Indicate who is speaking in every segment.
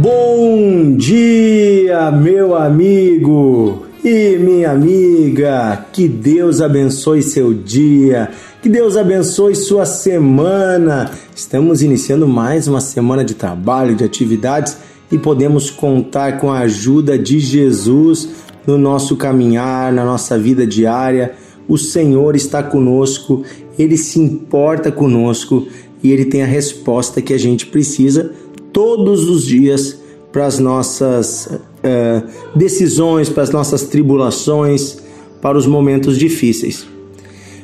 Speaker 1: Bom dia, meu amigo e minha amiga. Que Deus abençoe seu dia, que Deus abençoe sua semana. Estamos iniciando mais uma semana de trabalho, de atividades e podemos contar com a ajuda de Jesus no nosso caminhar, na nossa vida diária. O Senhor está conosco, ele se importa conosco e ele tem a resposta que a gente precisa todos os dias para as nossas uh, decisões, para as nossas tribulações, para os momentos difíceis.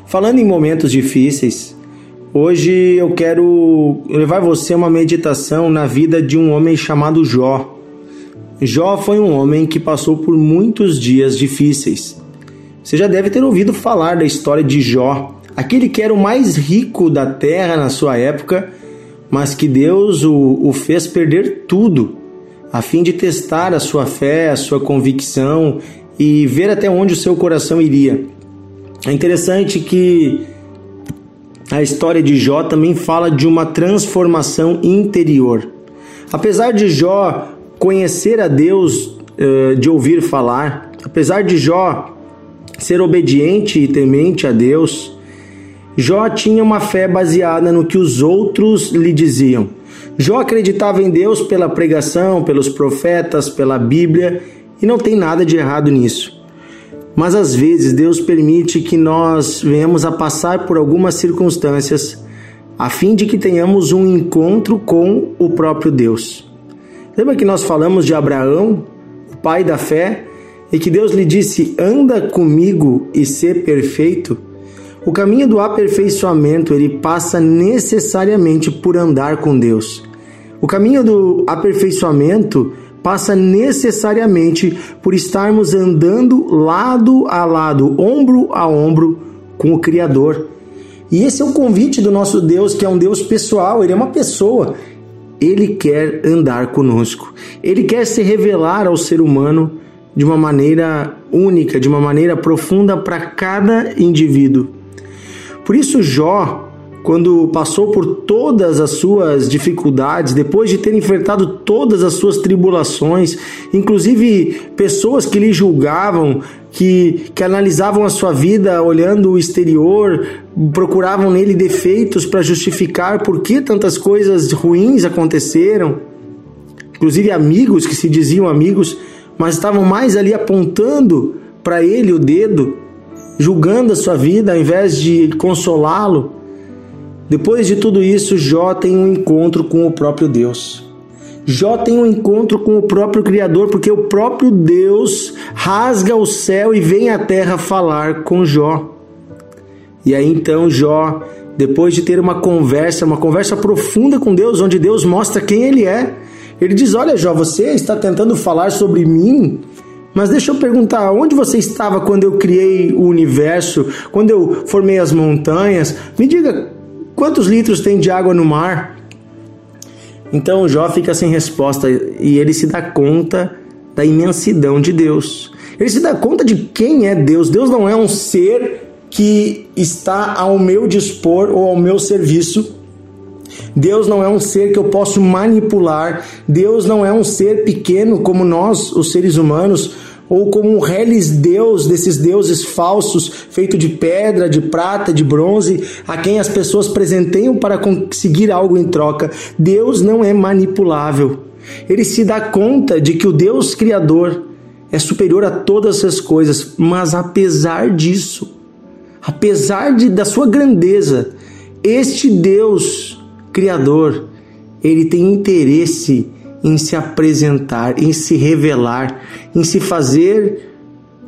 Speaker 1: Falando em momentos difíceis, hoje eu quero levar você a uma meditação na vida de um homem chamado Jó. Jó foi um homem que passou por muitos dias difíceis. Você já deve ter ouvido falar da história de Jó, aquele que era o mais rico da terra na sua época mas que Deus o, o fez perder tudo, a fim de testar a sua fé, a sua convicção e ver até onde o seu coração iria. É interessante que a história de Jó também fala de uma transformação interior. Apesar de Jó conhecer a Deus eh, de ouvir falar, apesar de Jó ser obediente e temente a Deus, Jó tinha uma fé baseada no que os outros lhe diziam. Jó acreditava em Deus pela pregação, pelos profetas, pela Bíblia, e não tem nada de errado nisso. Mas às vezes Deus permite que nós venhamos a passar por algumas circunstâncias a fim de que tenhamos um encontro com o próprio Deus. Lembra que nós falamos de Abraão, o pai da fé, e que Deus lhe disse: "Anda comigo e ser perfeito"? O caminho do aperfeiçoamento ele passa necessariamente por andar com Deus. O caminho do aperfeiçoamento passa necessariamente por estarmos andando lado a lado, ombro a ombro com o Criador. E esse é o convite do nosso Deus, que é um Deus pessoal, ele é uma pessoa. Ele quer andar conosco. Ele quer se revelar ao ser humano de uma maneira única, de uma maneira profunda para cada indivíduo. Por isso, Jó, quando passou por todas as suas dificuldades, depois de ter enfrentado todas as suas tribulações, inclusive pessoas que lhe julgavam, que, que analisavam a sua vida olhando o exterior, procuravam nele defeitos para justificar por que tantas coisas ruins aconteceram, inclusive amigos que se diziam amigos, mas estavam mais ali apontando para ele o dedo julgando a sua vida ao invés de consolá-lo. Depois de tudo isso, Jó tem um encontro com o próprio Deus. Jó tem um encontro com o próprio Criador, porque o próprio Deus rasga o céu e vem à terra falar com Jó. E aí então Jó, depois de ter uma conversa, uma conversa profunda com Deus, onde Deus mostra quem ele é, ele diz: Olha, Jó, você está tentando falar sobre mim mas deixa eu perguntar, onde você estava quando eu criei o universo, quando eu formei as montanhas? Me diga, quantos litros tem de água no mar? Então Jó fica sem resposta e ele se dá conta da imensidão de Deus. Ele se dá conta de quem é Deus. Deus não é um ser que está ao meu dispor ou ao meu serviço. Deus não é um ser que eu posso manipular. Deus não é um ser pequeno como nós, os seres humanos, ou como um reles deus desses deuses falsos, feito de pedra, de prata, de bronze, a quem as pessoas presenteiam para conseguir algo em troca. Deus não é manipulável. Ele se dá conta de que o Deus criador é superior a todas as coisas, mas apesar disso, apesar de, da sua grandeza, este Deus criador, ele tem interesse em se apresentar, em se revelar, em se fazer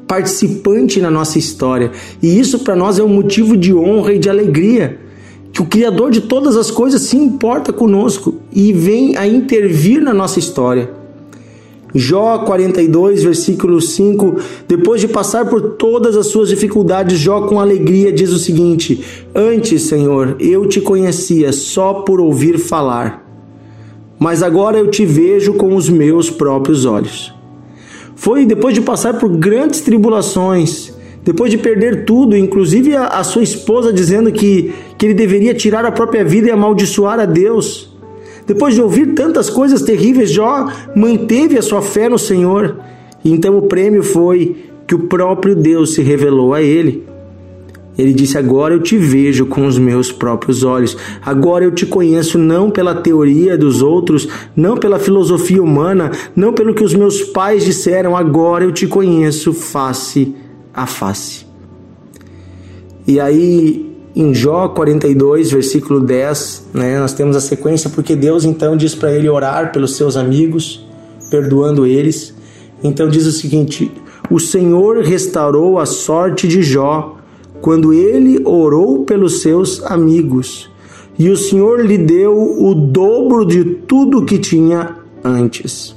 Speaker 1: participante na nossa história. E isso para nós é um motivo de honra e de alegria. Que o Criador de todas as coisas se importa conosco e vem a intervir na nossa história. Jó 42, versículo 5, depois de passar por todas as suas dificuldades, Jó com alegria diz o seguinte: Antes, Senhor, eu te conhecia só por ouvir falar mas agora eu te vejo com os meus próprios olhos. Foi depois de passar por grandes tribulações, depois de perder tudo, inclusive a, a, sua esposa dizendo que, que ele deveria tirar a própria vida e amaldiçoar a Deus. Depois de ouvir tantas coisas terríveis, Jó manteve a sua fé no Senhor. E então o prêmio foi que o próprio Deus se revelou a ele. Ele disse: Agora eu te vejo com os meus próprios olhos. Agora eu te conheço não pela teoria dos outros, não pela filosofia humana, não pelo que os meus pais disseram. Agora eu te conheço face a face. E aí, em Jó 42, versículo 10, né, nós temos a sequência, porque Deus então diz para ele orar pelos seus amigos, perdoando eles. Então diz o seguinte: O Senhor restaurou a sorte de Jó quando ele orou pelos seus amigos, e o Senhor lhe deu o dobro de tudo que tinha antes.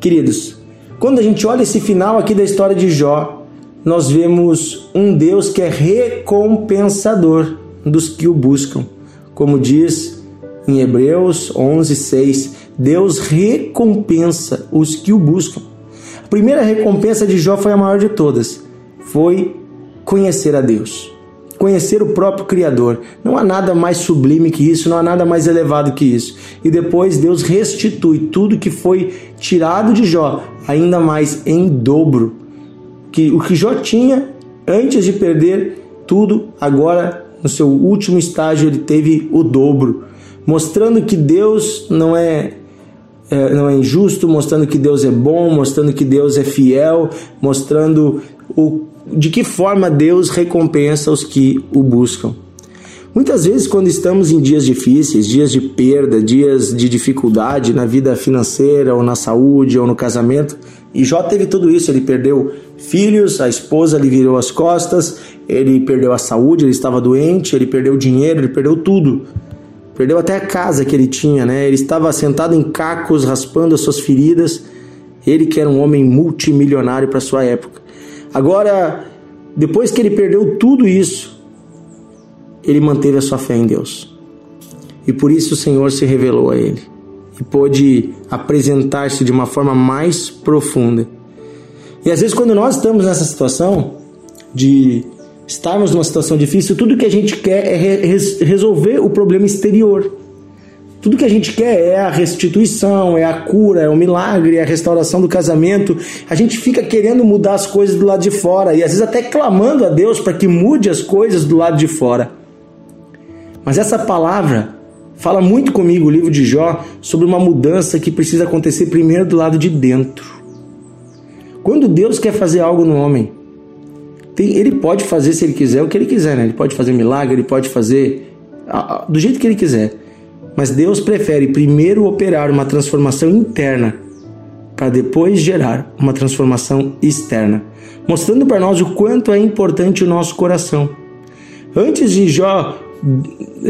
Speaker 1: Queridos, quando a gente olha esse final aqui da história de Jó, nós vemos um Deus que é recompensador dos que o buscam. Como diz em Hebreus 11:6, Deus recompensa os que o buscam. A primeira recompensa de Jó foi a maior de todas. Foi conhecer a Deus. Conhecer o próprio Criador. Não há nada mais sublime que isso, não há nada mais elevado que isso. E depois Deus restitui tudo que foi tirado de Jó, ainda mais em dobro que o que Jó tinha antes de perder tudo, agora no seu último estágio ele teve o dobro, mostrando que Deus não é, é, não é injusto, mostrando que Deus é bom, mostrando que Deus é fiel, mostrando o, de que forma Deus recompensa os que o buscam. Muitas vezes, quando estamos em dias difíceis, dias de perda, dias de dificuldade na vida financeira, ou na saúde, ou no casamento, e Jó teve tudo isso, ele perdeu filhos, a esposa lhe virou as costas, ele perdeu a saúde, ele estava doente, ele perdeu dinheiro, ele perdeu tudo. Perdeu até a casa que ele tinha, né? Ele estava sentado em cacos, raspando as suas feridas. Ele que era um homem multimilionário para sua época. Agora, depois que ele perdeu tudo isso, ele manteve a sua fé em Deus. E por isso o Senhor se revelou a ele e pôde apresentar-se de uma forma mais profunda. E às vezes, quando nós estamos nessa situação de estarmos numa situação difícil, tudo que a gente quer é re resolver o problema exterior. Tudo que a gente quer é a restituição, é a cura, é o milagre, é a restauração do casamento. A gente fica querendo mudar as coisas do lado de fora e às vezes até clamando a Deus para que mude as coisas do lado de fora. Mas essa palavra fala muito comigo, o livro de Jó, sobre uma mudança que precisa acontecer primeiro do lado de dentro. Quando Deus quer fazer algo no homem, tem, ele pode fazer, se ele quiser, o que ele quiser, né? Ele pode fazer milagre, ele pode fazer do jeito que ele quiser. Mas Deus prefere primeiro operar uma transformação interna para depois gerar uma transformação externa, mostrando para nós o quanto é importante o nosso coração. Antes de Jó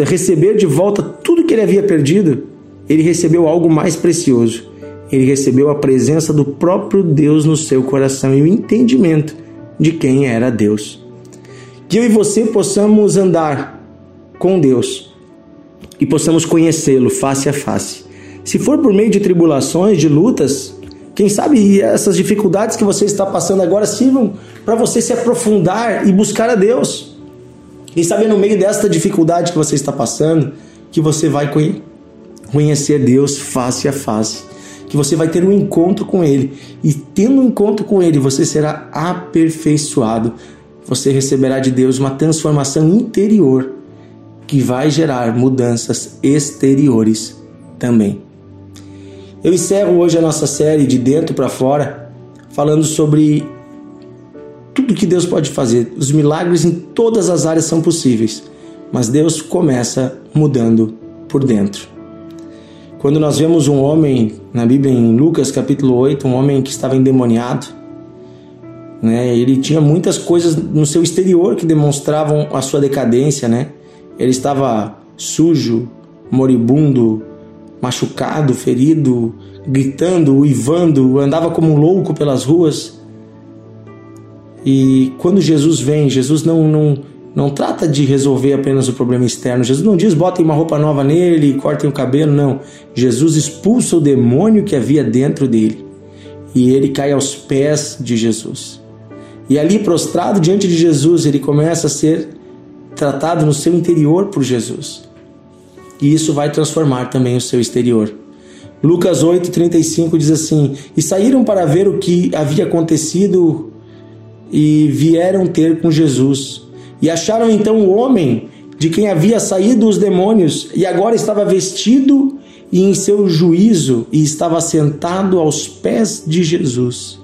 Speaker 1: receber de volta tudo que ele havia perdido, ele recebeu algo mais precioso. Ele recebeu a presença do próprio Deus no seu coração e o entendimento de quem era Deus. Que eu e você possamos andar com Deus e possamos conhecê-lo face a face. Se for por meio de tribulações, de lutas, quem sabe essas dificuldades que você está passando agora sirvam para você se aprofundar e buscar a Deus. Quem sabe no meio desta dificuldade que você está passando, que você vai conhecer Deus face a face, que você vai ter um encontro com Ele e tendo um encontro com Ele, você será aperfeiçoado. Você receberá de Deus uma transformação interior que vai gerar mudanças exteriores também. Eu encerro hoje a nossa série de dentro para fora falando sobre tudo que Deus pode fazer. Os milagres em todas as áreas são possíveis, mas Deus começa mudando por dentro. Quando nós vemos um homem na Bíblia em Lucas capítulo 8, um homem que estava endemoniado, né? Ele tinha muitas coisas no seu exterior que demonstravam a sua decadência, né? Ele estava sujo, moribundo, machucado, ferido, gritando, uivando, andava como um louco pelas ruas. E quando Jesus vem, Jesus não, não, não trata de resolver apenas o problema externo. Jesus não diz botem uma roupa nova nele cortem o cabelo, não. Jesus expulsa o demônio que havia dentro dele. E ele cai aos pés de Jesus. E ali, prostrado diante de Jesus, ele começa a ser tratado no seu interior por Jesus. e isso vai transformar também o seu exterior. Lucas 8:35 diz assim: "E saíram para ver o que havia acontecido e vieram ter com Jesus. E acharam então o homem de quem havia saído os demônios e agora estava vestido e em seu juízo e estava sentado aos pés de Jesus.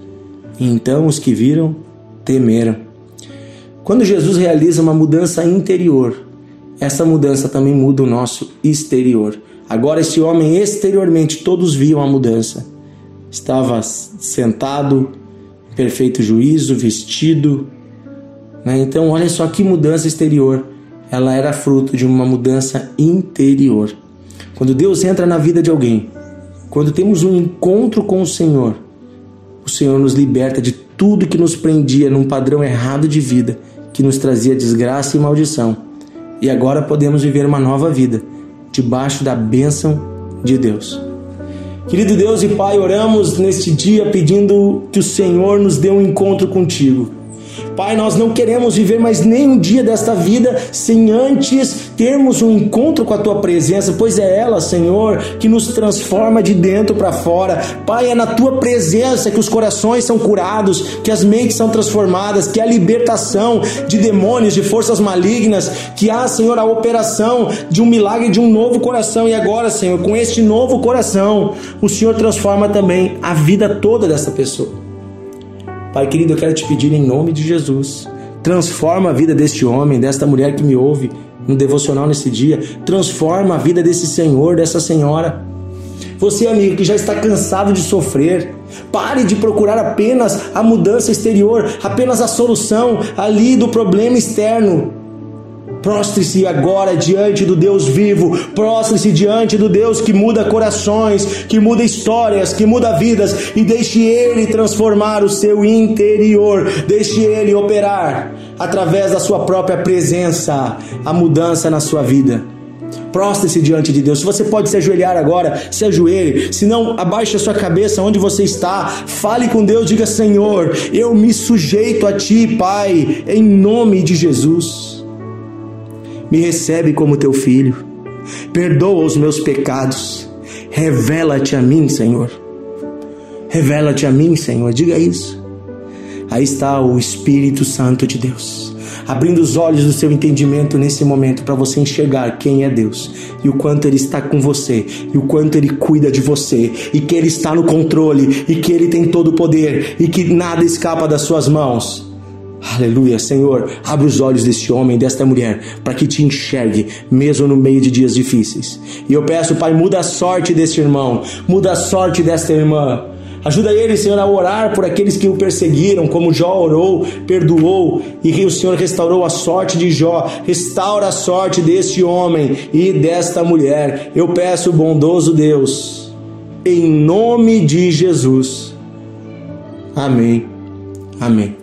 Speaker 1: E então os que viram temeram. Quando Jesus realiza uma mudança interior, essa mudança também muda o nosso exterior. Agora, esse homem exteriormente, todos viam a mudança. Estava sentado, perfeito juízo, vestido. Né? Então, olha só que mudança exterior. Ela era fruto de uma mudança interior. Quando Deus entra na vida de alguém, quando temos um encontro com o Senhor, o Senhor nos liberta de tudo que nos prendia num padrão errado de vida, que nos trazia desgraça e maldição. E agora podemos viver uma nova vida, debaixo da bênção de Deus. Querido Deus e Pai, oramos neste dia pedindo que o Senhor nos dê um encontro contigo Pai, nós não queremos viver mais nenhum dia desta vida sem antes termos um encontro com a tua presença, pois é ela, Senhor, que nos transforma de dentro para fora. Pai, é na tua presença que os corações são curados, que as mentes são transformadas, que há libertação de demônios, de forças malignas, que há, Senhor, a operação de um milagre de um novo coração. E agora, Senhor, com este novo coração, o Senhor transforma também a vida toda dessa pessoa. Pai querido, eu quero te pedir em nome de Jesus, transforma a vida deste homem, desta mulher que me ouve no devocional nesse dia, transforma a vida desse senhor, dessa senhora. Você, amigo, que já está cansado de sofrer, pare de procurar apenas a mudança exterior, apenas a solução ali do problema externo. Prostre-se agora diante do Deus vivo, prostre-se diante do Deus que muda corações, que muda histórias, que muda vidas e deixe Ele transformar o seu interior, deixe Ele operar através da sua própria presença a mudança na sua vida. Prostre-se diante de Deus. Se você pode se ajoelhar agora, se ajoelhe. Se não, abaixe a sua cabeça onde você está. Fale com Deus, diga: Senhor, eu me sujeito a Ti, Pai, em nome de Jesus me recebe como teu filho, perdoa os meus pecados, revela-te a mim, Senhor. Revela-te a mim, Senhor, diga isso. Aí está o Espírito Santo de Deus, abrindo os olhos do seu entendimento nesse momento para você enxergar quem é Deus e o quanto Ele está com você e o quanto Ele cuida de você e que Ele está no controle e que Ele tem todo o poder e que nada escapa das suas mãos. Aleluia, Senhor, abre os olhos deste homem, desta mulher, para que te enxergue, mesmo no meio de dias difíceis. E eu peço, Pai, muda a sorte deste irmão, muda a sorte desta irmã. Ajuda ele, Senhor, a orar por aqueles que o perseguiram, como Jó orou, perdoou, e o Senhor restaurou a sorte de Jó. Restaura a sorte deste homem e desta mulher. Eu peço, bondoso Deus, em nome de Jesus. Amém. Amém.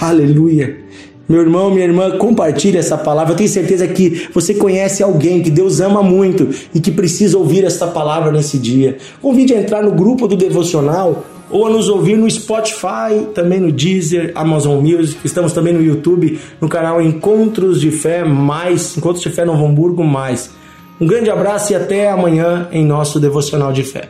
Speaker 1: Aleluia. Meu irmão, minha irmã, compartilhe essa palavra. Eu tenho certeza que você conhece alguém que Deus ama muito e que precisa ouvir esta palavra nesse dia. Convide a entrar no grupo do devocional ou a nos ouvir no Spotify, também no Deezer, Amazon Music. Estamos também no YouTube, no canal Encontros de Fé Mais, Encontros de Fé Novo Hamburgo Mais. Um grande abraço e até amanhã em nosso devocional de fé.